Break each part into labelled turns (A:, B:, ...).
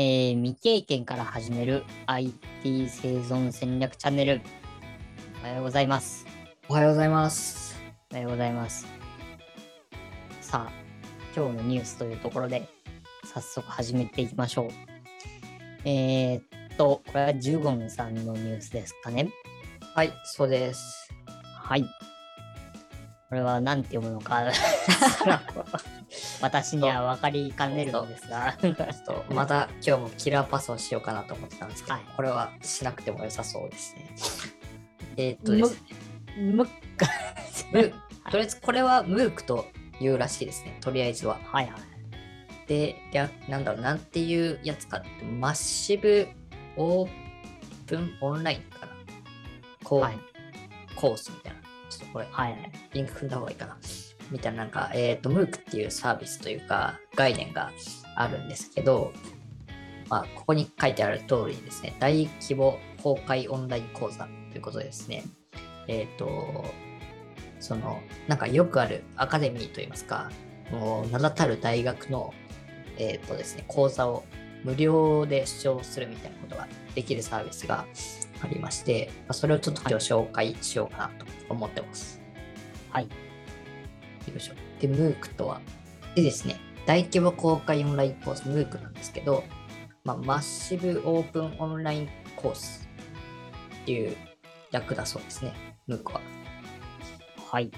A: えー未経験から始める IT 生存戦略チャンネル。おはようございます。
B: おはようございます。
A: おはようございます。さあ、今日のニュースというところで、早速始めていきましょう。えー、っと、これはジュゴンさんのニュースですかね。
B: はい、そうです。
A: はい。これは何て読むのか、私には分かりかねるのですが。
B: ちょっとまた今日もキラーパスをしようかなと思ってたんですけど、
A: はい
B: これはしなくても良さそうですね。えーっとですね。ムー とりあえずこれはムークというらしいですね、とりあえずは。
A: はいはい。
B: で、でなんだろう、なんていうやつかって、マッシブオープンオンラインかな。こう、
A: はい
B: コースみたいな。ちょっとこれ、
A: はいはい。
B: リンク踏んだ方がいいかな。みたいな、なんか、えっ、と、MOOC っていうサービスというか、概念があるんですけど、まあ、ここに書いてある通りにですね、大規模公開オンライン講座ということですね、えっ、と、その、なんかよくあるアカデミーといいますか、もう名だたる大学の、えっ、とですね、講座を無料で視聴するみたいなことができるサービスがありまして、それをちょっと今日紹介しようかなと思ってます。
A: はい。
B: よいしょ。で、MOOC とは。でですね、大規模公開オンラインコース MOOC なんですけど、まあ、マッシブオープンオンラインコースっていう略だそうですね、MOOC は。
A: はい。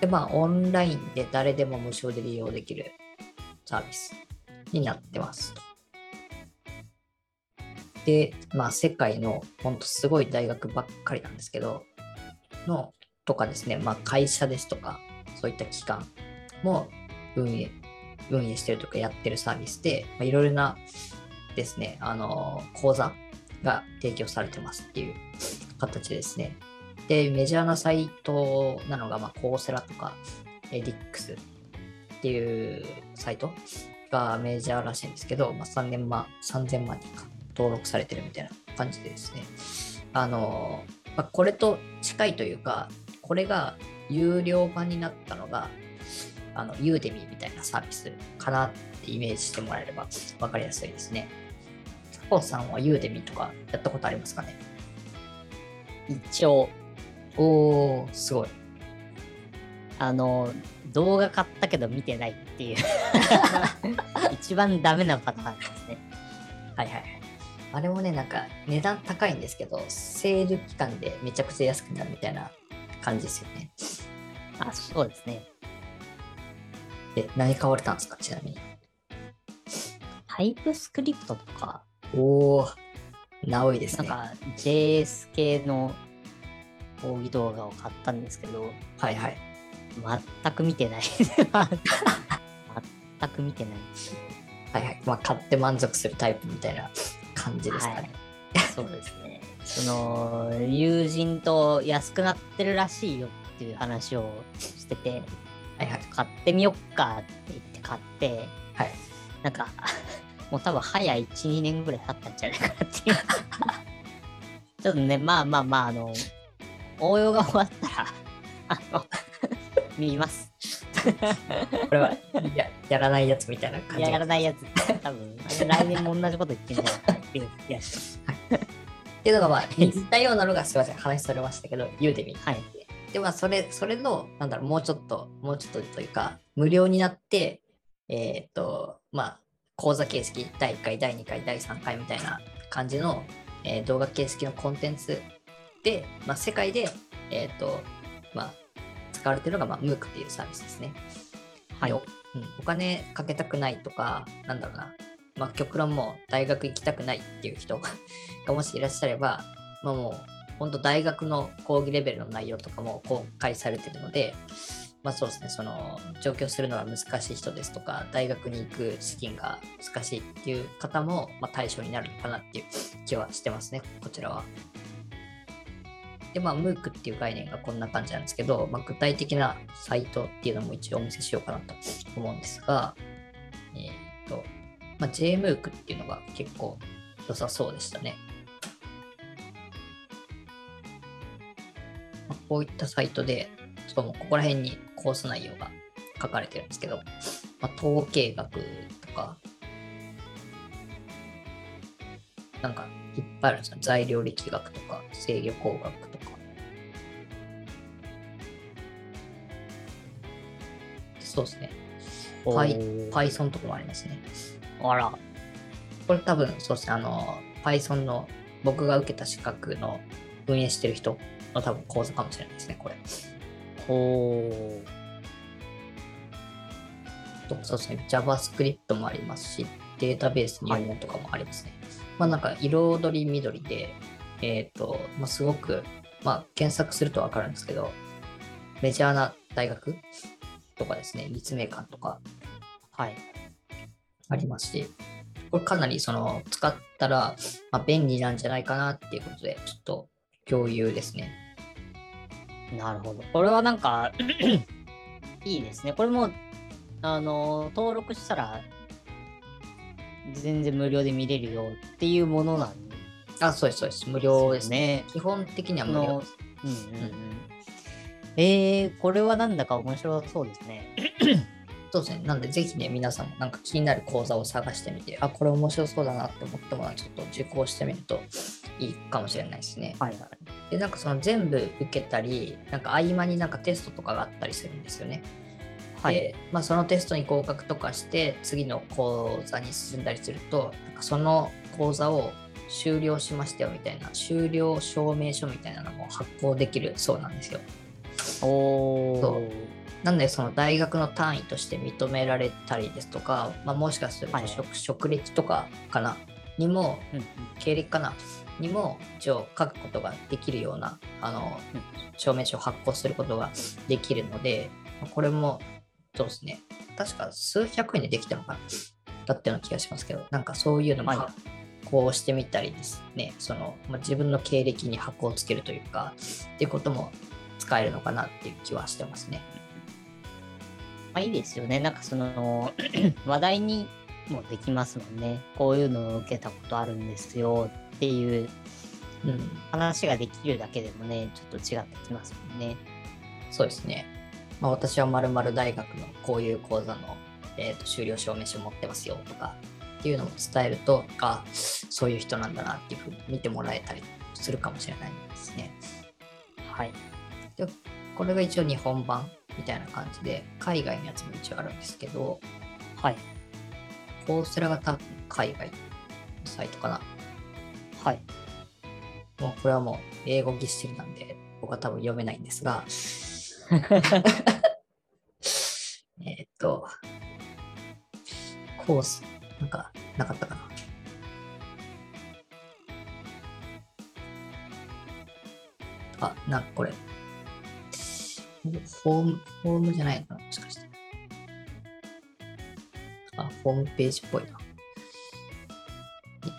B: で、まあ、オンラインで誰でも無償で利用できるサービスになってますと。で、まあ、世界のほんとすごい大学ばっかりなんですけど、の、とかですね、まあ、会社ですとか、そういった機関も運営、運営してるとかやってるサービスで、ま、いろいろなですね、あの、講座が提供されてますっていう形ですね。で、メジャーなサイトなのが、まあ、コーセラとか、エディックスっていうサイトがメジャーらしいんですけど、まあ、3年万、3000万人か登録されてるみたいな感じでですね。あの、まあ、これと近いというか、これが有料版になったのが、あの、ユーデミーみたいなサービスかなってイメージしてもらえれば分かりやすいですね。サポさんはユーデミーとかやったことありますかね？
A: 一応、
B: おー、すごい。
A: あの、動画買ったけど見てないっていう。一番ダメなパターンですね。
B: はいはいはい。あれもね、なんか値段高いんですけど、セール期間でめちゃくちゃ安くなるみたいな感じですよね。
A: あ、そうですね。
B: で、何買われたんですか？ちなみに。
A: タイプスクリプトとか、
B: おー、なおいですね。
A: なんか JS 系の講義動画を買ったんですけど、
B: はいはい。
A: 全く見てない。全く見てない。
B: はいはい。まあ、買って満足するタイプみたいな感じですかね。
A: そうですね。その、友人と安くなってるらしいよっていう話をしてて、
B: はいはい。
A: 買ってみよっかって言って買って、
B: はい。
A: なんか、もう多分早1、2年ぐらい経ったんじゃないかなっていう。ちょっとね、まあまあまあ、あの、応用が終わったら、あの、見ます。
B: これはややらないやつみたいな感じ
A: ややら
B: が。
A: ないやつ。多分、来年も同じこと言ってんじゃないかなっていう気がします。
B: っていうのが、まあ、似たようなのが、すいません、話それましたけど、ユーデミー。
A: はい。
B: で、まあ、それ、それの、なんだろう、もうちょっと、もうちょっとというか、無料になって、えっ、と、まあ、講座形式、第1回、第2回、第3回みたいな感じの、えー動画形式のコンテンツで、まあ、世界で、えっ、と、まあ、使われてるのが、まあ、MOOC っていうサービスですね。
A: はい
B: おうん、お金かけたくないとか、なんだろうな、まあ、極論もう大学行きたくないっていう人が もしいらっしゃれば、まあ、もう本当大学の講義レベルの内容とかも公開されてるので、まあそうですね、その上京するのが難しい人ですとか、大学に行く資金が難しいっていう方も、まあ、対象になるのかなっていう気はしてますね、こちらは。で、まあ、MOOC っていう概念がこんな感じなんですけど、まあ、具体的なサイトっていうのも一応お見せしようかなと思うんですが、えっ、と、まあ、JMOOC っていうのが結構良さそうでしたね。まあこういったサイトで、しかもここら辺にコース内容が書かれてるんですけど、まあ、統計学とか、なんかいっぱいあるんですよ。材料力学とか制御工学とか。そうですね。Python とかもありますね。
A: あら、
B: これ多分そうですね。あの、Python の僕が受けた資格の運営してる人の多分講座かもしれないですね、これ。
A: ほ
B: とそうですね。JavaScript もありますし、データベース入門とかもありますね。まあなんか彩り緑で、えっ、と、まあ、すごく、まあ検索するとわかるんですけど、メジャーな大学とかですね、立命館とか
A: う。はい。
B: ありますし、これかなりその使ったら、まあ、便利なんじゃないかなっていうことで、ちょっと共有ですね。
A: なるほど。これはなんか、いいですね。これも、あの、登録したら、全然無料で見れるよっていうものなんで
B: あ、そうです、そうです。無料ですね。
A: ね。
B: 基本的には無料です。
A: うんうんうん。えー、これはなんだか面白そうですね。
B: そうですね。なんで、ぜひね、皆さんもなんか気になる講座を探してみて、あ、これ面白そうだなって思ったものはちょっと受講してみるといいかもしれないですね。
A: はいはい。
B: で、なんかその全部受けたり、なんか合間になんかテストとかがあったりするんですよね。
A: はい。
B: で、まあ、そのテストに合格とかして、次の講座に進んだりすると、なんかその講座を終了しましたよみたいな、終了証明書みたいなのも発行できるそうなんですよ。
A: お
B: そ
A: ー。
B: なんでその大学の単位として認められたりですとか、まあ、もしかすると職,、職歴とかかなにも
A: うんうん。
B: 経歴かなにも一応書くことができるようなあの
A: うん。
B: 証明書を発行することができるのでこれもそうですね。確か数百円でできたのかな。だったような気がしますけどなんかそういうのも
A: はい。
B: 発行してみたりですね。その、まあ、自分の経歴に発行をつけるというかっていうことも使えるのかなっていう気はしてますね。
A: まあいいですよね。なんかその、話題にもできますもんね。こういうのを受けたことあるんですよっていう
B: うん
A: 話ができるだけでもね、ちょっと違ってきますもんね。
B: そうですね。まあ、私はまる大学のこういう講座の、えー、と修了証明書持ってますよとかっていうのを伝えると、あそういう人なんだなっていうふうに見てもらえたりするかもしれないですね。
A: はい。
B: でこれが一応日本版みたいな感じで、海外のやつも一応あるんですけど、
A: はい。
B: コースラが多分海外のサイトかな。
A: はい。
B: もうこれはもう英語ぎっしりなんで、僕は多分読めないんですが、えーっと、コース、なんか、なかったかな。あ、なんかこれ、フォーム、フォームじゃないのかな、もしかして。あ、ホームページっぽいな。えーっ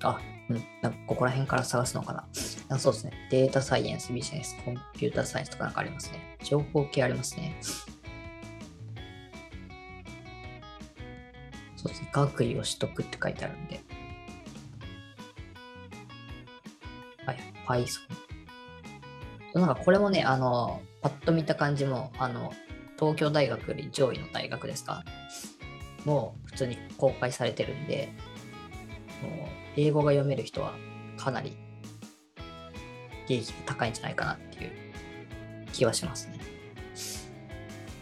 B: と、あ、うん、なんかここら辺から探すのかな。あそうですね。データサイエンス、ビジネス、コンピュータサイエンスとかなんかありますね。情報系ありま。すね。学位を取得って書いてあるんで。はい、Python。なんかこれもね、あの、パッと見た感じも、あの、東京大学より上位の大学ですか？もう普通に公開されてるんで、もう英語が読める人はかなり利益が高いんじゃないかなっていう気はしますね。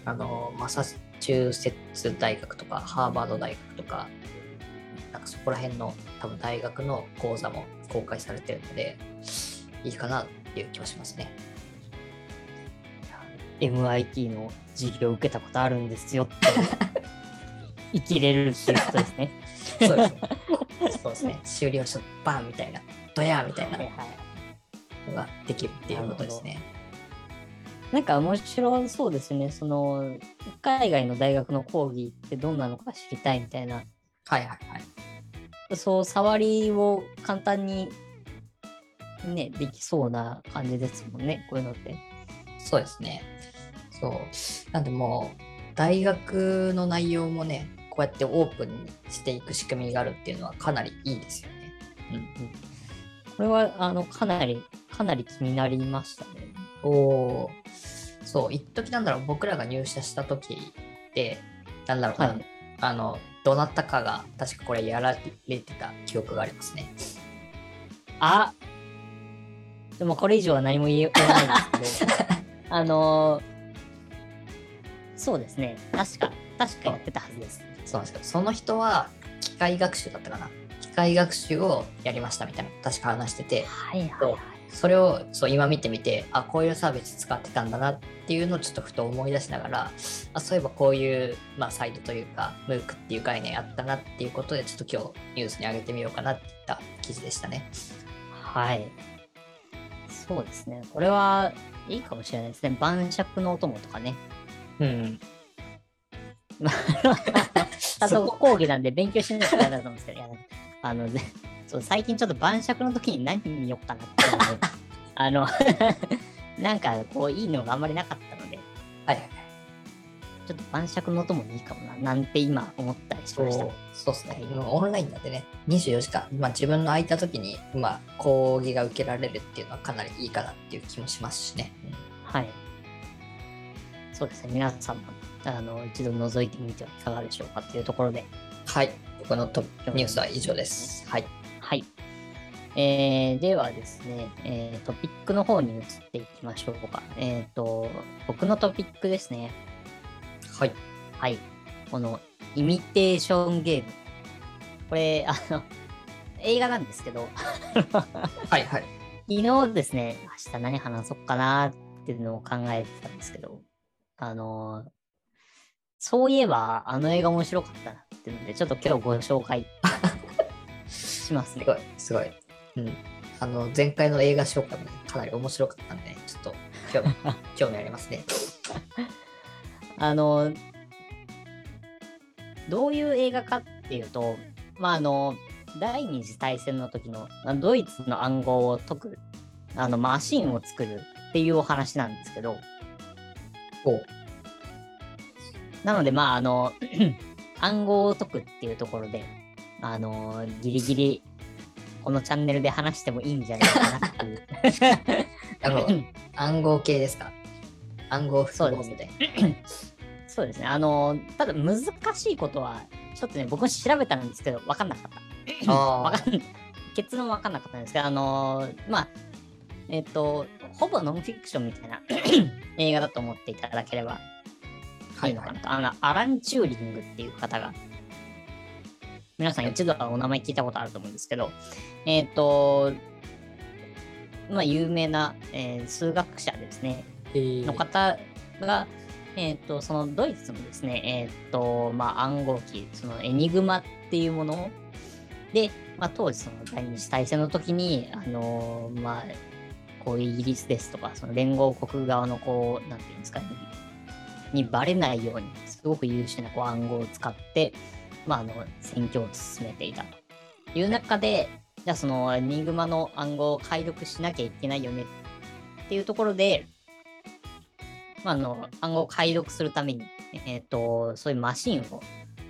B: あの、マサチューセッツ大学とか、ハーバード大学とか、なんかそこら辺の多分大学の講座も公開されてるので、いいかなっていう気はしますね。
A: MIT の授業を受けたことあるんですよって 生きれるっていうことですね。
B: そうですね。そうですね。終了書バンみたいな、ドヤーみたいな
A: はいはい
B: のができるっていうことですね。
A: なんか面白そうですね。その海外の大学の講義ってどんなのか知りたいみたいな。
B: はいはいはい。
A: そう、触りを簡単にね、できそうな感じですもんね。こういうのって。
B: そうですね。そう。なんでもう、大学の内容もね、こうやってオープンにしていく仕組みがあるっていうのはかなりいいですよね。うん。
A: これは、あの、かなり、かなり気になりましたね。
B: おおーそう、一時なんだろう、僕らが入社した時って、なんだろうな、
A: はい
B: あの、どなたかが確かこれやられてた記憶がありますね。
A: あでもこれ以上は何も言えないんですけど、あのーそうですね。確か、確かやってたはずです。
B: そうなんですけど、その人は機械学習だったかな。機械学習をやりましたみたいな、確か話してて、
A: はいはい
B: そうそれをそう今見てみて、あ、こういうサービス使ってたんだなっていうのをちょっとふと思い出しながら、あそういえばこういう、まあ、サイトというか、ムークっていう概念あったなっていうことで、ちょっと今日ニュースに上げてみようかなっていった記事でしたね。
A: はい。そうですね。これはいいかもしれないですね。晩酌のお供とかね。
B: うん。
A: あと 講義なんで勉強しないとダメだと思うんですけど、あの、ぜそう最近ちょっと晩酌の時に何見ようかなっていうので あの、なんかこういいのがあんまりなかったので、
B: はいはいはい。
A: ちょっと晩酌のお供にいいかもな、なんて今思ったりしました。
B: そうですね。今オンラインなんでね、24時間、まあ、自分の空いた時に、まあ、講義が受けられるっていうのはかなりいいかなっていう気もしますしね。
A: はい。そうですね。皆さんも、あの、一度覗いてみてはいかがでしょうかっていうところで、
B: はい。僕のトニュースは以上です。はい。
A: はい。えー、ではですね、えー、トピックの方に移っていきましょうか。えっ、と、僕のトピックですね。
B: はい。
A: はい。この、イミテーションゲーム。これ、あの、映画なんですけど、
B: はいはい。
A: 昨日ですね、明日何話そうかなっていうのを考えてたんですけど、あの、そういえば、あの映画面白かったなっていうので、ちょっと今日ご紹介しますね
B: すご。い、すごい。うん。あの、前回の映画紹介もねかなり面白かったんで、ちょっと興味 興味ありますね。
A: あの、どういう映画かっていうと、まあ、あの、第二次大戦の時のドイツの暗号を解く、あの、マシンを作るっていうお話なんですけど、なので、まあ、あの、暗号を解くっていうところで、あの、ギリギリ、このチャンネルで話してもいいんじゃないかなっていう。
B: あの、暗号系ですか？暗号符号みたいな。
A: そうですね。あの、ただ難しいことは、ちょっとね、僕も調べたんですけど、分かんなかった。
B: あ
A: わかん結論分かんなかったんですけど、あのーまあ、えっ、と、ほぼノンフィクションみたいな 映画だと思っていただければ
B: はいいはい
A: いのかな。と。あの、アラン・チューリングっていう方が、皆さん一度はお名前聞いたことあると思うんですけど、えっ、と、まあ、有名な、えー数学者ですね、
B: えー。
A: の方が、えっ、と、そのドイツのですね、えっ、と、まあ、暗号機、そのエニグマっていうもので、まあ、当時その第二次大戦の時に、あのーまあ、こうイギリスですとか、その連合国側のこう、なんていうんですかね、にバレないように、すごく優秀なこう暗号を使って、まあ、あの、戦況を進めていたという中で、じゃあそのエニグマの暗号を解読しなきゃいけないよねっていうところで、まあ、あの暗号を解読するために、えっとそういうマシンを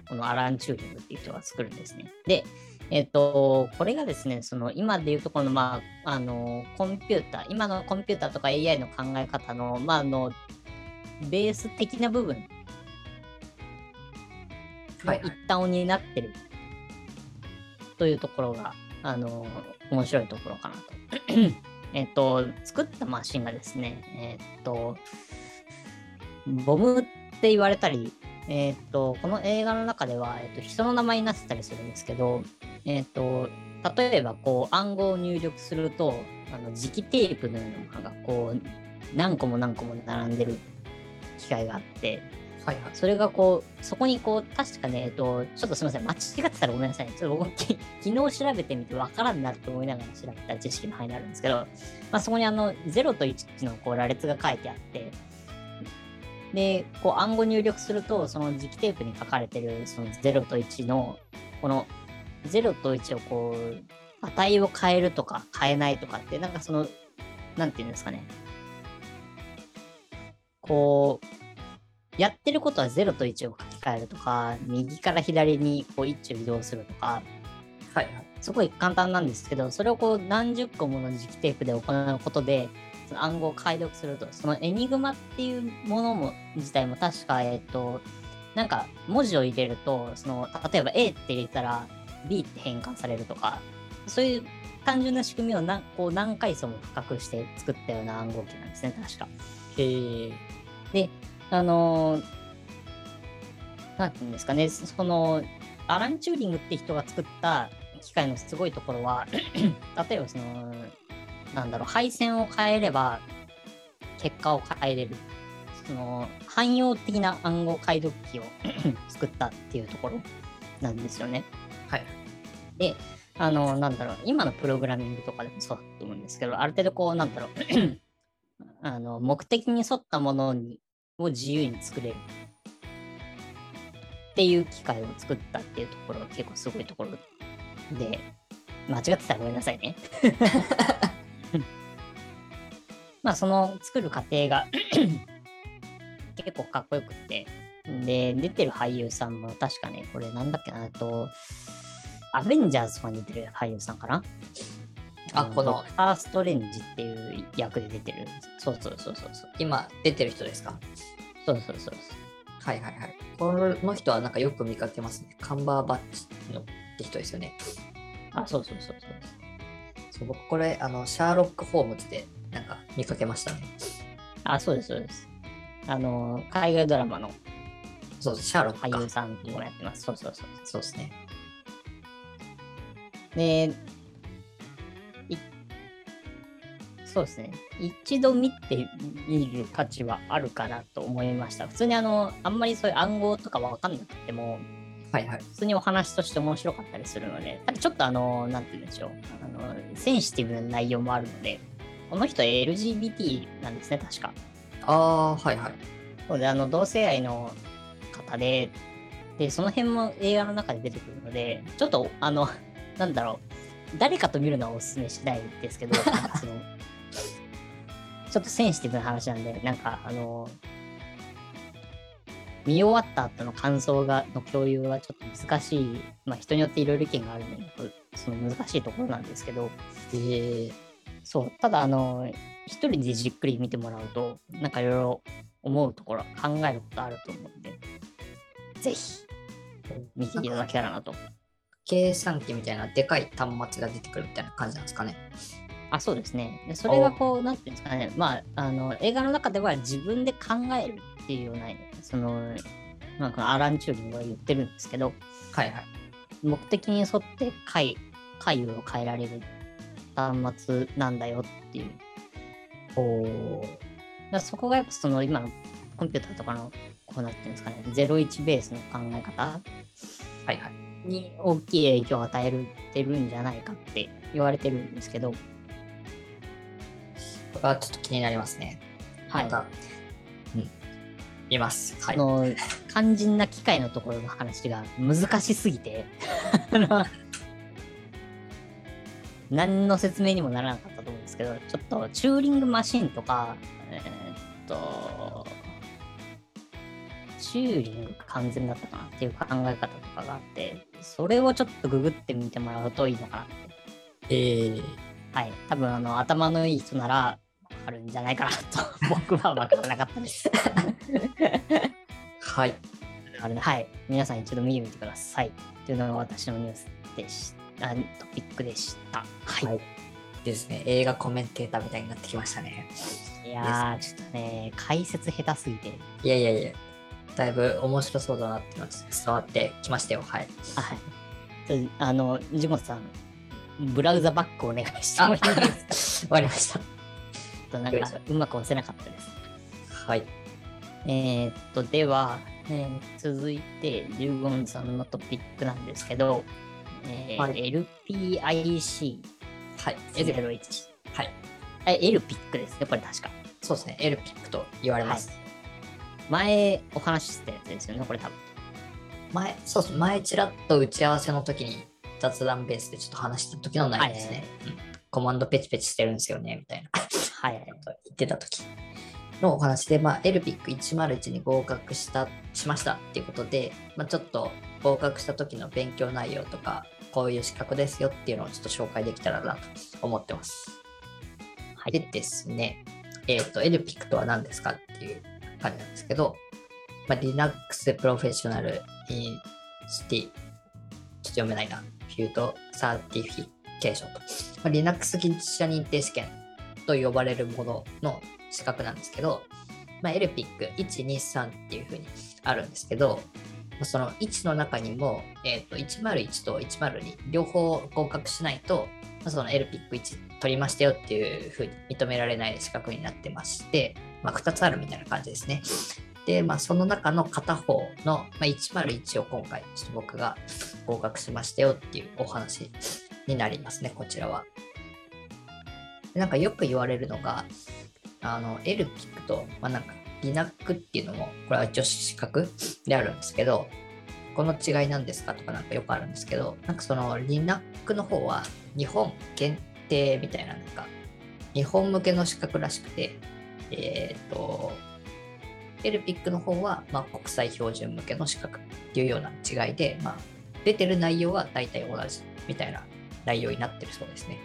A: このアラン・チューリングっていう人が作るんですね。で、えっとこれがですね、その今でいうところの,、まあ、あのコンピューター、今のコンピューターとか AI の考え方の,、まあ、あのベース的な部分
B: はいはい
A: 一端を担ってるというところが、あの面白いところかなと。えっと、作ったマシンがですね、えっと、ボムって言われたり、えっと、この映画の中では、えっと、人の名前になってたりするんですけど、えっと、例えば、こう、暗号を入力すると、あの、磁気テープのようなものが、こう、何個も何個も並んでる機械があって、
B: はいはい。
A: それがこう、そこにこう、確かね、えっと、ちょっとすみません、間違ってたらごめんなさいね。ちょっと僕、昨日調べてみて分からんなって思いながら調べた知識の範囲になるんですけど、まあ、そこにあの、0と1のこう羅列が書いてあって、で、こう暗号入力すると、その磁気テープに書かれてるその0と1の、この0と1をこう、値を変えるとか変えないとかって、なんかその、なんていうんですかね。こう、やってることは0と1を書き換えるとか、右から左にこう1を移動するとか、
B: はいはい。
A: すごい簡単なんですけど、それをこう何十個もの磁気テープで行うことで、その暗号を解読すると、そのエニグマっていうものも自体も確か、えっと、なんか文字を入れると、その例えば A って入れたら B って変換されるとか、そういう単純な仕組みを何こう何回層も深くして作ったような暗号機なんですね、確か。
B: へえ。
A: で、あのーなんていうんですかね、その、アラン・チューリングって人が作った機械のすごいところは、例えばその、なんだろう、配線を変えれば、結果を変えれる。その、汎用的な暗号解読機を 作ったっていうところなんですよね。
B: はい。
A: で、あの、なんだろう、今のプログラミングとかでもそうだと思うんですけど、ある程度こう、なんだろう、あの、目的に沿ったものにを自由に作れる。っていう機械を作ったっていうところが結構すごいところで、間違ってたらごめんなさいね。まあ、その作る過程が 結構かっこよくって、で、出てる俳優さんも確かね、これなんだっけな、あと、アベンジャーズとかに出てる俳優さんかな？
B: あこの
A: ドクター・ストレンジっていう役で出てる。そうそうそうそうそう。
B: 今出てる人ですか？
A: そうそうそうそう。
B: はいはいはい。この人はなんかよく見かけますね。カンバーバッチのって人ですよね。
A: あ、そうそうそうそう。
B: そう僕これあのシャーロック・ホームズでなんか見かけましたね。
A: あ、そうです、そうです。あの、海外ドラマの
B: そうシャーロックか
A: 俳優さんもやってます。そうそうそう。
B: そうですね。
A: で、そうですね。一度見てみる価値はあるかなと思いました。普通にあの、あんまりそういう暗号とかわかんなくても、
B: はいはい。
A: 普通にお話として面白かったりするので、ただちょっとあの、なんて言うんでしょう。あの、センシティブな内容もあるので、この人 LGBT なんですね、確か。
B: ああ、はいはい。
A: そうで、あの、同性愛の方で、で、その辺も映画の中で出てくるので、ちょっと、あの、なんだろう、誰かと見るのはおすすめしないですけど、その、ちょっとセンシティブな話なんで、なんか、あの、見終わった後の感想がの共有はちょっと難しい、まあ人によっていろいろ意見があるので、その難しいところなんですけど、
B: えー、
A: そう、ただあの、一人でじっくり見てもらうと、なんかいろいろ思うところ、考えることあると思うんで、ぜひ見ていただけたらなと。
B: 計算機みたいなでかい端末が出てくるみたいな感じなんですかね。
A: あ、そうですね。でそれがこう、なんていうんですかね、まあ、あの、映画の中では自分で考えるっていうような、その、なんかアラン・チューリングが言ってるんですけど、
B: はいはい。
A: 目的に沿って回、回路を変えられる端末なんだよっていう。
B: お
A: だそこがやっぱその今のコンピューターとかのこうなっていうんですかね、01ベースの考え方
B: はいはい。
A: に大きい影響を与えてるんじゃないかって言われてるんですけど、
B: はちょっと気になりますね。
A: はい
B: また、うん。見ます。はい。
A: その肝心な機械のところの話が難しすぎて、あの何の説明にもならなかったと思うんですけど、ちょっとチューリングマシンとか、えーっと、チューリング完全だったかなっていう考え方とかがあって、それをちょっとググってみてもらうといいのかなって。
B: えー、
A: はい。多分、あの、頭のいい人なら、わかるんじゃないかなと、僕は分からなかったです。
B: はい。
A: あれはい。皆さん一度見てみてください。というのが私のニュースでした。あトピックでした。はい。
B: はいですね。映画コメンテーターみたいになってきましたね。
A: い、やー、ちょっとね、解説下手すぎて。
B: いやいやいや。だいぶ面白そうだなってのが伝わってきましたよ。はい。
A: はい。あの、ジモさん、ブラウザバックお願いしてもいいですか？
B: わかりました。
A: となんか、うまく押せなかったです。
B: はい。
A: えーっと、では、えー続いて、ジュゴンさんのトピックなんですけど、えー
B: はい
A: LPIC01。
B: はい。はい。
A: え、エルピックですね、これ確か。
B: そうですね。エルピックと言われます。
A: 前お話ししたやつですよね、これ多分。
B: 前、そうです。前ちらっと打ち合わせの時に雑談ベースでちょっと話した時の内容ですね。うんコマンドペチペチしてるんですよね、みたいな。
A: はいはい。
B: 言ってた時のお話で、まあ、エルピック101に合格したしましたっていうことで、まあ、ちょっと合格した時の勉強内容とかこういう資格ですよっていうのをちょっと紹介できたらなと思ってます。
A: はい
B: でですね、えっ、と、LPIC とは何ですかっていう感じなんですけど、まあ、Linux Professional Insti、ちょっと読めないな、 tute Certification と、まあ、Linux 技術者認定試験と呼ばれるものの資格なんですけど、まあ、LPIC123 っていう風にあるんですけど、その1の中にも、えっと101と102両方合格しないと、その LPIC1 取りましたよっていう風に認められない資格になってまして、まあ、2つあるみたいな感じですね。で、まあ、その中の片方の、まあ、101を今回、ちょっと僕が合格しましたよっていうお話になりますね、こちらは。なんかよく言われるのが、あの、LPIC と、まあ、なんか LINAC っていうのも、これは女子資格であるんですけど、この違いなんですかとかなんかよくあるんですけど、なんかその LINAC の方は日本限定みたいな、なんか日本向けの資格らしくて、えっ、と、LPIC の方は、まあ、国際標準向けの資格っていうような違いで、まあ、出てる内容は大体同じみたいな内容になってるそうですね。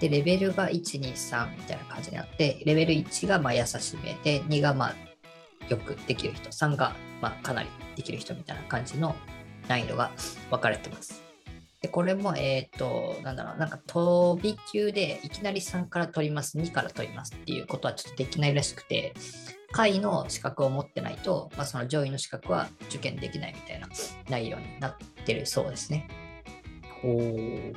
B: で、レベルが1、2、3みたいな感じになって、レベル1がまあ優しめで、2がまあよくできる人、3がまあかなりできる人みたいな感じの難易度が分かれてます。で、これも、えっ、と、なんだろう、なんか飛び級でいきなり3から取ります、2から取りますっていうことはちょっとできないらしくて、下位の資格を持ってないと、まあ、その上位の資格は受験できないみたいな内容になってるそうですね。
A: おー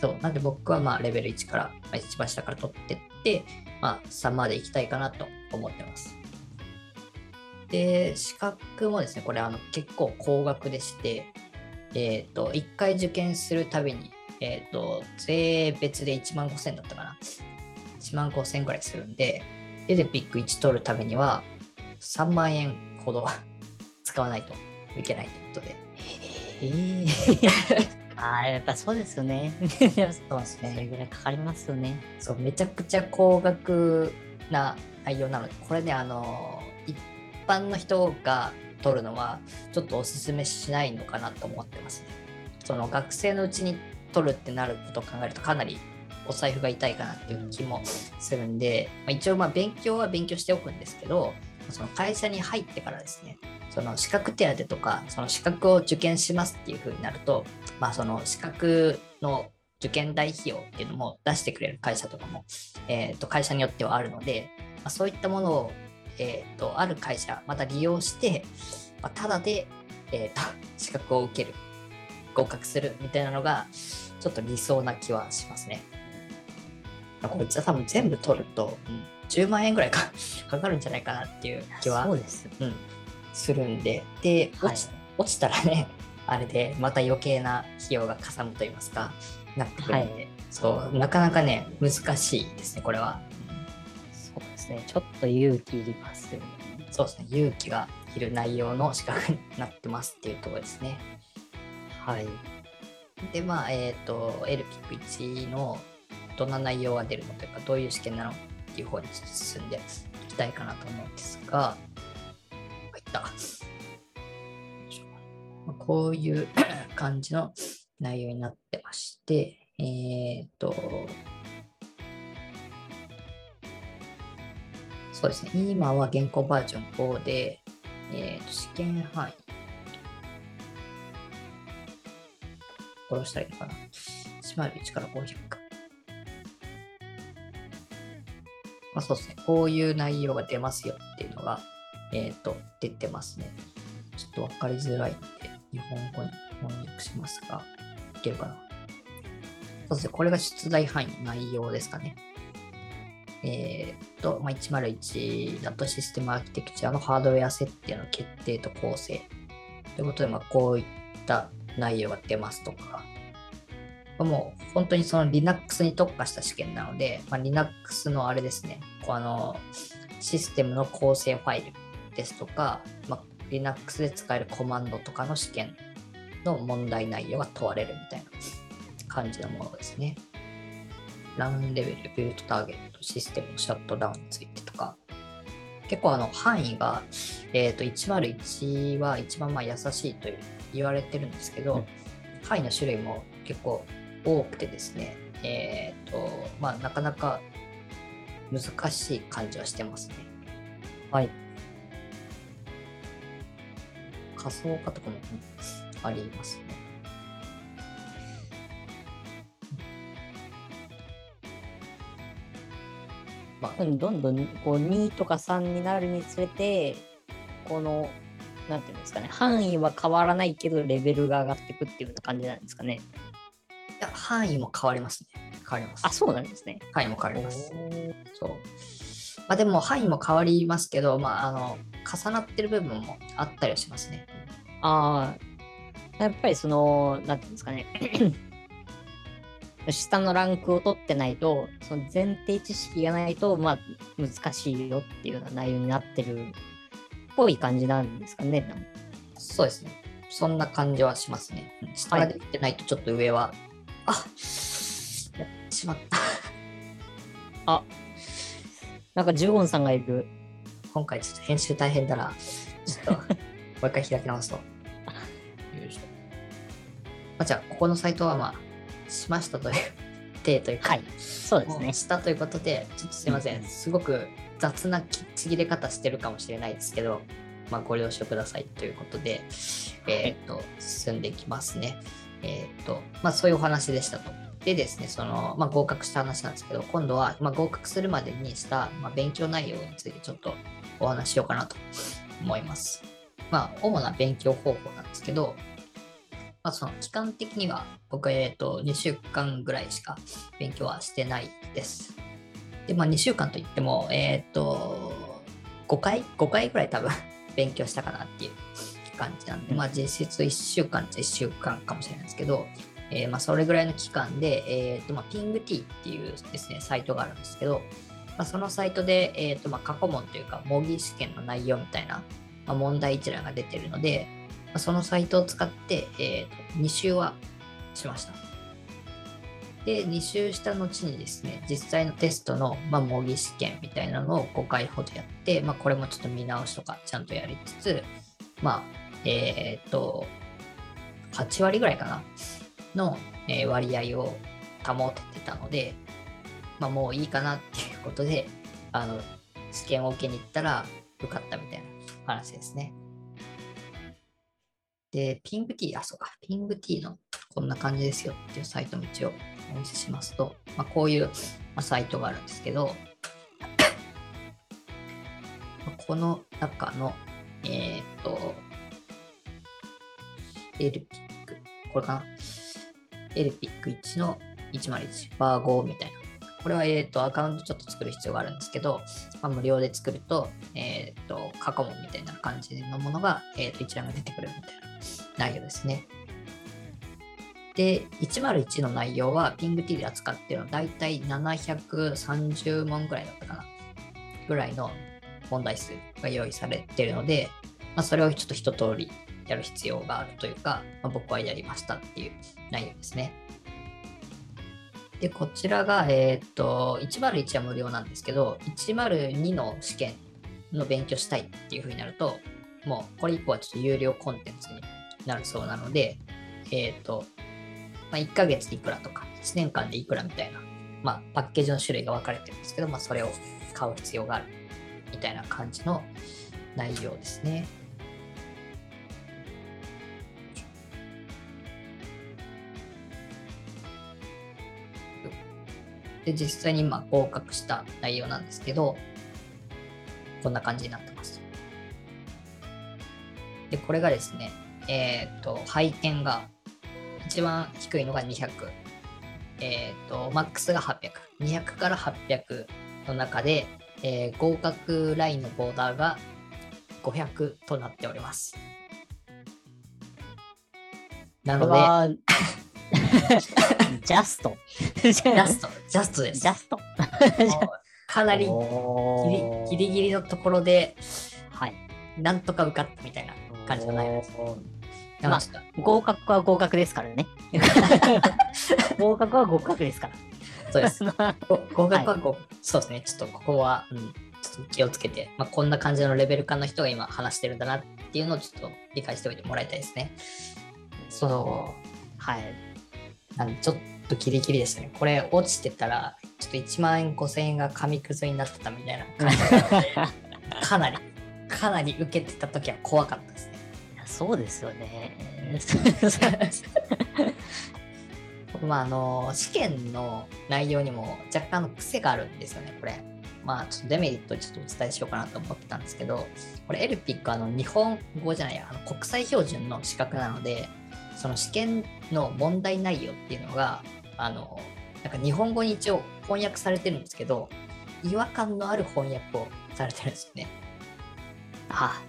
B: そう。なんで僕はまあレベル1から、まあ、一番下から取ってって、まあ3まで行きたいかなと思ってます。で、資格もですね、これあの結構高額でして、えっ、と、1回受験するたびに、えっ、と、税別で1万5000だったかな。1万5000ぐらいするんで、エレピック1取るためには3万円ほど 使わないといけないということで。
A: えー、ああ、やっぱそうですよね。
B: そうです
A: それぐらいかかりますよね。
B: そう、めちゃくちゃ高額な内容なので、これね、あの、一般の人が取るのは、ちょっとおすすめしないのかなと思ってますね。その学生のうちに取るってなることを考えると、かなりお財布が痛いかなっていう気もするんで、まあ、一応、まあ、勉強は勉強しておくんですけど、その会社に入ってからですね、その資格手当とか、その資格を受験しますっていう風になると、まあ、その資格の受験代費用っていうのも出してくれる会社とかも、えー、と会社によってはあるので、まあ、そういったものを、えー、とある会社また利用して、まあ、ただで、えー、と資格を受ける合格するみたいなのがちょっと理想な気はしますね。まあこれじゃ多分全部取ると、うん10万円ぐらいかかかるんじゃないかなっていう気は
A: そうです。
B: うん、するんで、で、
A: はい
B: 落ち落ちたらね、あれでまた余計な費用がかさむと言いますか、なってくるんで、そう、なかなかね、難しいですね、これは。
A: そうですね。ちょっと勇気いりますよね。
B: そうですね、勇気がいる内容の資格になってますっていうところですね。
A: はい。
B: で、まあ、えっ、と、LPIC1 のどんな内容が出るのというか、どういう試験なのっていう方に進んでいきたいかなと思うんですが、こういう 感じの内容になってまして、えっ、と、そうですね、今は現行バージョン5で、えっ、と、試験範囲、殺したらいいのかな。101から500。まあそうですね。こういう内容が出ますよっていうのが、えっ、と、出てますね。ちょっとわかりづらいんで、日本語に翻訳しますが、いけるかな。そうですね。これが出題範囲内容ですかね。えっ、と、まあ、101だとシステムアーキテクチャのハードウェア設定の決定と構成。ということで、まあ、こういった内容が出ますとか、もう本当にその Linux に特化した試験なので、まあ、Linux のあれですね、こうあのシステムの構成ファイルですとか、まあ、Linux で使えるコマンドとかの試験の問題内容が問われるみたいな感じのものですね。ランレベル、ビルトターゲット、システムのシャットダウンについてとか、結構あの範囲が、えー、と101は一番まあ優しいという言われてるんですけど、
A: うん
B: 範囲の種類も結構多くてですね、えっ、と、まあ、なかなか難しい感じはしてますね。
A: はい。
B: 仮想化とかもありますね。まあ、
A: どんどんこう2とか3になるにつれて、この、なんていうんですかね、範囲は変わらないけど、レベルが上がっていくっていうような感じなんですかね。
B: いや範囲も変わりますね。変わります。
A: あ、そうなんですね。
B: 範囲も変わります。そう。まあでも範囲も変わりますけど、まああの、重なってる部分もあったりはしますね。
A: ああ、やっぱりその、なんていうんですかね。下のランクを取ってないと、その前提知識がないと、まあ、難しいよっていうような内容になってるっぽい感じなんですかね。
B: そうですね。そんな感じはしますね。下ができてないとちょっと上は、あやってしまった。
A: あ、なんかジュゴンさんがいる。
B: 今回ちょっと編集大変だな。ちょっと、もう一回開き直すと。よいしょ。まあ、じゃあ、ここのサイトはまあ、しましたという、手というか、
A: はい、そうですね。
B: したということで、ちょっとすいません。すごく雑なきちぎれ方してるかもしれないですけど、まあ、ご了承くださいということで、えっ、と、進んでいきますね。えっ、と、まあ、そういうお話でしたと。でですね、その、まあ、合格した話なんですけど、今度は、まあ、合格するまでにした、まあ、勉強内容についてちょっとお話しようかなと思います。まあ、主な勉強方法なんですけど、まあ、その期間的には僕は、えっと2週間ぐらいしか勉強はしてないです。で、まあ、2週間といっても、えっ、と、5回 ?5 回ぐらい多分 勉強したかなっていう感じなんで、まあ、実質1週間じゃ1週間かもしれないですけど、えーまあ、それぐらいの期間で、えっ、と、まあ、PingT っていうですね、サイトがあるんですけど、まあ、そのサイトで、えっ、と、ま、過去問というか、模擬試験の内容みたいな、ま、問題一覧が出てるので、まそのサイトを使って、えーと2週はしました。で、2週した後にですね、実際のテストの、まあ、模擬試験みたいなのを5回ほどやって、まあ、これもちょっと見直しとかちゃんとやりつつ、まあ、えっ、と、8割ぐらいかなの、え割合を保ててたので、まあ、もういいかなっていうことで、あの、試験を受けに行ったら受かったみたいな話ですね。で、ピングティー、あ、そうか、ピングティーのこんな感じですよっていうサイトの一応お見せしますと、まあ、こういう、サイトがあるんですけど、この中の、えーっと、エルピック、これかな？エルピック1の101、バー5みたいな。これは、えーっと、アカウントちょっと作る必要があるんですけど、まあ、無料で作ると、えーと、過去問みたいな感じのものが、えーと、一覧が出てくるみたいな内容ですね。で、101の内容は PingT で扱っているのはだいたい730問ぐらいだったかな。ぐらいの問題数が用意されているので、まあ、それをちょっと一通りやる必要があるというか、まあ、僕はやりましたっていう内容ですね。で、こちらが、えーと、101は無料なんですけど、102の試験の勉強したいっていう風になると、もうこれ以降はちょっと有料コンテンツになるそうなので、えっ、と、まあ、1ヶ月いくらとか、1年間でいくらみたいな、まあ、パッケージの種類が分かれてるんですけど、まあ、それを買う必要があるみたいな感じの内容ですね。で、実際に今合格した内容なんですけど、こんな感じになってます。で、これがですね、えっ、と、配点が一番低いのが200。えっ、と、マックスが800。200から800の中で、えー合格ラインのボーダーが500となっております。なので、
A: ジャスト。ジ
B: ジャスト、ジャストです。
A: ジャスト。
B: かなりギリギリギリのところで、
A: はい。
B: なんとか受かったみたいな感じの内容です。
A: おー
B: だからちょっと
A: 合格は合格ですからね。合格は合格ですから。
B: そうです。
A: は
B: ご合格はご、そうですね。ちょっとここは、うん、ちょっと気をつけて、まあ、こんな感じのレベル感の人が今話してるんだなっていうのをちょっと理解しておいてもらいたいですね。その、
A: はい。
B: なんでちょっとギリギリでしたね。これ落ちてたら、ちょっと1万円、5000円が紙くずになってたみたいな感じなので、かなり、かなり受けてた時は怖かったですね。
A: いやそうですよね。
B: まあ、あの、試験の内容にも若干の癖があるんですよね、これ。まあ、ちょっとデメリットをちょっとお伝えしようかなと思ってたんですけど、これ、エルピックはあの日本語じゃないや、あの国際標準の資格なので、その試験の問題内容っていうのが、あの、なんか日本語に一応翻訳されてるんですけど、違和感のある翻訳をされてるんですよね。
A: あ、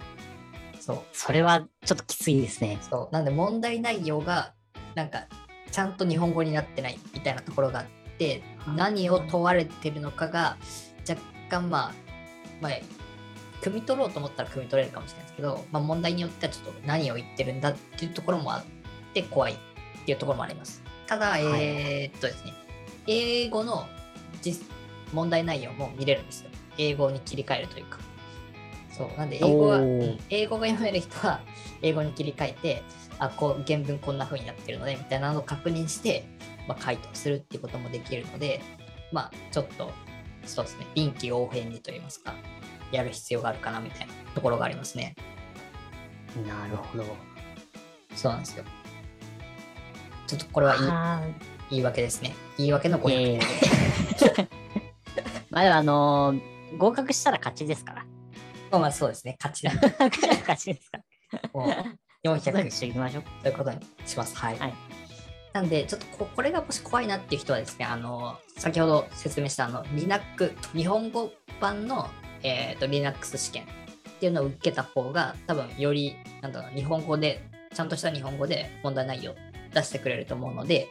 B: そう。
A: それはちょっときついですね。
B: そう。なんで問題内容が、なんか、ちゃんと日本語になってないみたいなところがあって、何を問われてるのかが、若干まあ、まあ、汲み取ろうと思ったら汲み取れるかもしれないですけど、まあ、問題によってはちょっと何を言ってるんだっていうところもあって怖いっていうところもあります。ただ、
A: い
B: えーっとですね、英語の実問題内容も見れるんですよ。英語に切り替えるというか。そう。なんで、英語が、
A: おー
B: うん英語が読める人は、英語に切り替えて、あ、こう、原文こんな風になってるので、みたいなのを確認して、まあ、回答するっていうこともできるので、まあ、ちょっと、そうですね、臨機応変にと言いますか、やる必要があるかな、みたいなところがありますね。
A: なるほど。
B: そうなんですよ。ちょっとこれは言い
A: あ
B: 言い訳ですね。言い訳の500
A: ーいえいえ まああのー合格したら勝ちですから。
B: まあまあそうですね、勝ちだ。
A: 勝ちですから。
B: もう400
A: そうにしていきましょう。
B: ということにします。はい。
A: はい
B: なんで、ちょっとここれがもし怖いなっていう人はですね、あの、先ほど説明したあの、Linux、日本語版の、えー、と Linux 試験っていうのを受けた方が、多分より、なんだろうな、日本語で、ちゃんとした日本語で問題内容出してくれると思うので、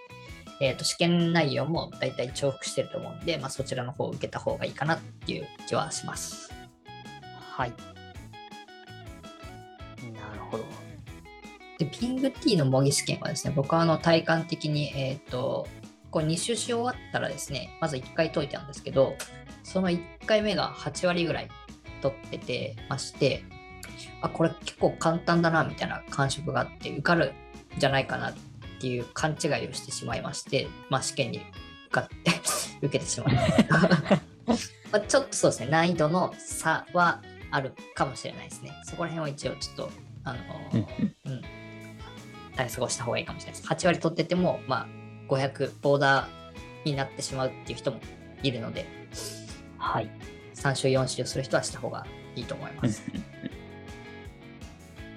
B: えー、と試験内容も大体重複してると思うんで、まあ、そちらの方を受けた方がいいかなっていう気はします。
A: はい。なるほど。
B: で、ピング T の模擬試験はですね、僕はあの体感的に、えっ、と、こう2周し終わったらですね、まず1回解いたんですけど、その1回目が8割ぐらい取っててまして、あ、これ結構簡単だな、みたいな感触があって、受かるんじゃないかなっていう勘違いをしてしまいまして、まあ試験に受かって 受けてしまいました。まあちょっとそうですね、難易度の差はあるかもしれないですね。そこら辺は一応ちょっと、あのーうん、対策をした方がいいかもしれないです。8割取ってても、まあ、500ボーダーになってしまうっていう人もいるので、
A: はい。
B: 3週4週する人はした方がいいと思います。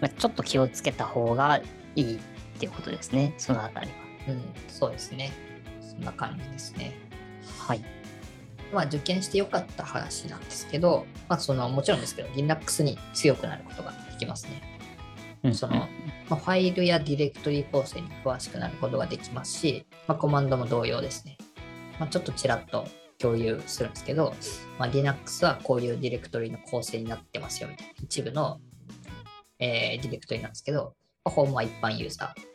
A: まあ、ちょっと気をつけた方がいいっていうことですね。そのあたりは。
B: うん、そうですね。そんな感じですね。
A: はい。
B: まあ、受験してよかった話なんですけど、まあ、その、もちろんですけど、Linux に強くなることができますね。その、まあ、ファイルやディレクトリ構成に詳しくなることができますし、まあ、コマンドも同様ですね。まあ、ちょっとちらっと共有するんですけど、まあ、Linux はこういうディレクトリの構成になってますよみたいな一部の、えーディレクトリなんですけど、まあ、ホームは一般ユーザー。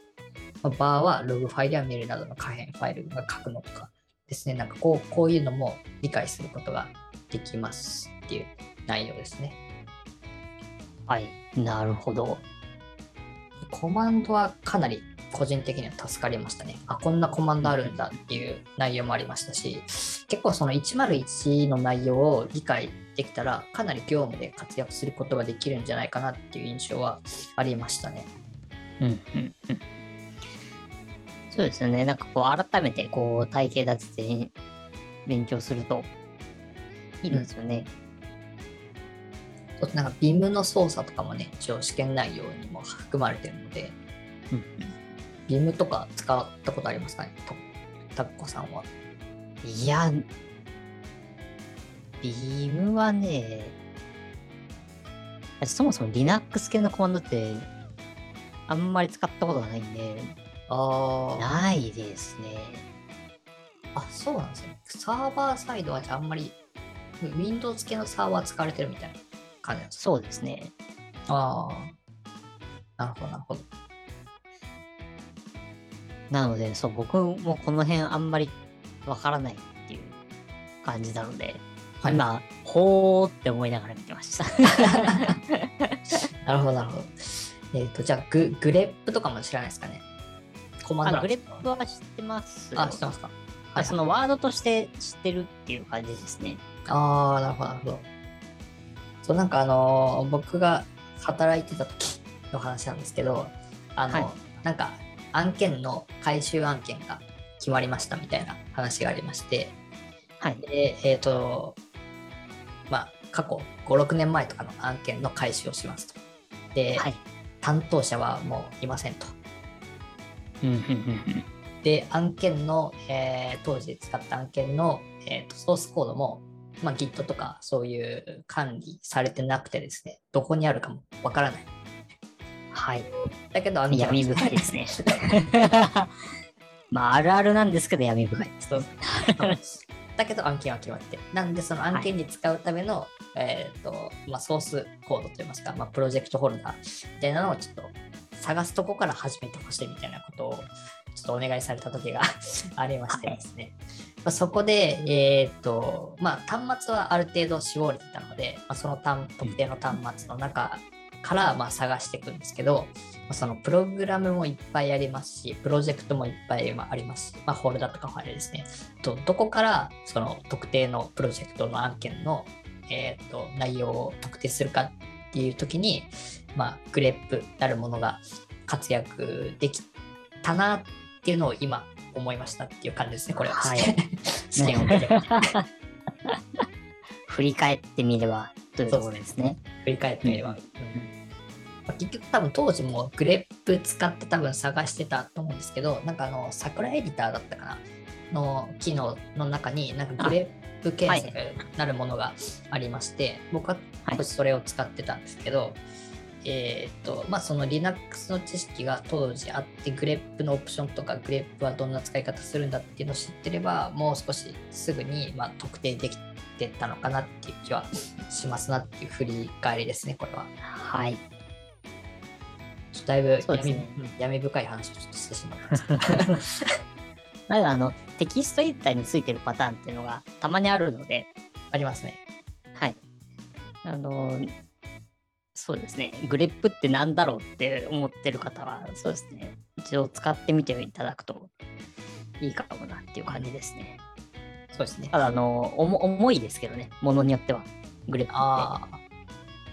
B: まあ、バーはログファイルやメールなどの可変ファイルが書くのとかですね、なんかこうこういうのも理解することができますっていう内容ですね。
A: はい。なるほど。
B: コマンドはかなり個人的には助かりましたね。あ、こんなコマンドあるんだっていう内容もありましたし、結構その101の内容を理解できたら、かなり業務で活躍することができるんじゃないかなっていう印象はありましたね。
A: うんうんうん。そうですよね。なんかこう、改めてこう、体系立てて勉強するといいですよね。
B: あとなんか BIM の操作とかもね、一応試験内容にも含まれてるので、
A: うん、
B: BIM とか使ったことありますかね？とタッコさんは。
A: いや、ビームはね、そもそも Linux 系のコマンドって、あんまり使ったことがないんで、
B: あー
A: ないですね。
B: あ、そうなんですね。サーバーサイドはじゃああんまり Windows 系のサーバー使われてるみたいな感じなんですか？
A: そうですね。
B: ああ。なるほど、なるほど。
A: なので、そう、僕もこの辺あんまりわからないっていう感じなので、
B: はい
A: 今、ほーって思いながら見てました。
B: なるほど、なるほど。えっ、と、じゃあグ、グレップとかも知らないですかね？コマンド
A: あグレップは知ってますよ
B: あ、知ってますか？はい
A: そのワードとして知ってるっていう感じですね。
B: ああ、なるほど、なるほど。そう、なんかあのー僕が働いてた時の話なんですけど、あの、
A: はい
B: なんか案件の回収案件が決まりましたみたいな話がありまして、
A: はい。
B: で、えっ、と、まあ、過去5、6年前とかの案件の回収をしますと。で、
A: はい。
B: 担当者はもういませんと。
A: うんうんうんうん
B: で、案件の、えー当時使った案件の、えーとソースコードも、まあ、Git とかそういう管理されてなくてですね、どこにあるかもわからない。
A: はい。
B: だけど
A: 闇深いですね。まあ、あるあるなんですけど闇深いです。
B: だけど案件は決まって。なんでその案件に使うための、えっ、と、まあ、ソースコードといいますか、まあ、プロジェクトホルダーみたいなのをちょっと探すとこから始めてほしいみたいなことをちょっとお願いされた時が ありましてですね。まあ、そこで、えっ、と、まあ、端末はある程度絞れてたので、まあ、その単特定の端末の中からまあ探していくんですけど、まあそのプログラムもいっぱいありますし、プロジェクトもいっぱいあります、まあ、ホルダーとかファイルですね。とどこからその特定のプロジェクトの案件の、えー、と内容を特定するかっていう時に、まあ、グレップなるものが活躍できたなっていうのを今思いましたっていう感じですね、これは。
A: はい
B: 試験を受けて
A: 振り返ってみればというところですね。
B: 振り返ってみれば。うんまあ結局多分当時も grep 使って多分探してたと思うんですけど、なんかあのサクラエディターだったかなの機能の中になんか grep 検索なるものがありまして、僕は
A: はい
B: それを使ってたんですけど、えーっとまあその Linux の知識が当時あって grep のオプションとか grep はどんな使い方するんだっていうのを知ってればもう少しすぐにまあ特定できてたのかなっていう気はしますなっていう振り返りですねこれは。
A: はい。
B: ちょっとだいぶ闇,、
A: ね
B: うん闇深い話をちょっとしてしまったんですけど
A: まだあの、テキストエディターについてるパターンっていうのがたまにあるので、
B: ありますね。
A: はい。あの、そうですね。グレップってなんだろうって思ってる方は、そうですね。一度使ってみていただくといいかもなっていう感じですね。
B: そうですね
A: た。だ、あの、重重いですけどね。ものによっては。グレップって。
B: ああ、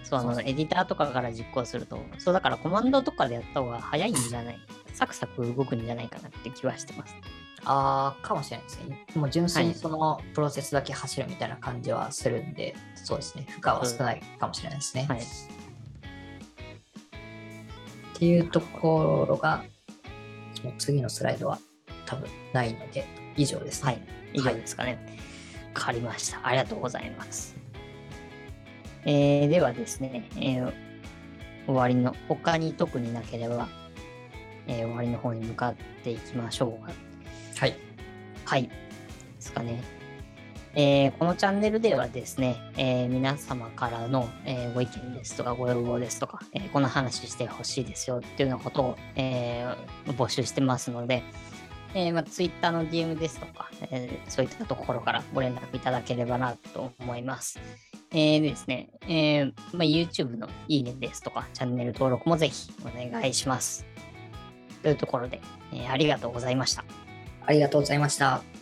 A: そう、あの、エディターとかから実行すると、そう、だからコマンドとかでやった方が早いんじゃない、サクサク動くんじゃないかなって気はしてます。
B: ああ、かもしれないですね。もう純粋に
A: はい
B: そのプロセスだけ走るみたいな感じはするんで、そうですね。負荷は少ないかもしれないですね。
A: はい。
B: っていうところが、もう次のスライドは多分ないので、以上ですね。
A: はい。以上ですかね。わ、かりました。ありがとうございます。えー、ではですね、えー終わりの、他に特になければ、えー終わりの方に向かっていきましょう。
B: はい。
A: はい。ですかね。えーこのチャンネルではですね、えー皆様からの、えーご意見ですとかご要望ですとか、えーこの話してほしいですよっていうようなことを、えー募集してますので、えまあ、Twitter の DM ですとか、えそういったところからご連絡いただければなと思います。えですね、えまあ、YouTube のいいねですとか、チャンネル登録もぜひお願いします。というところで、えありがとうございました。
B: ありがとうございました。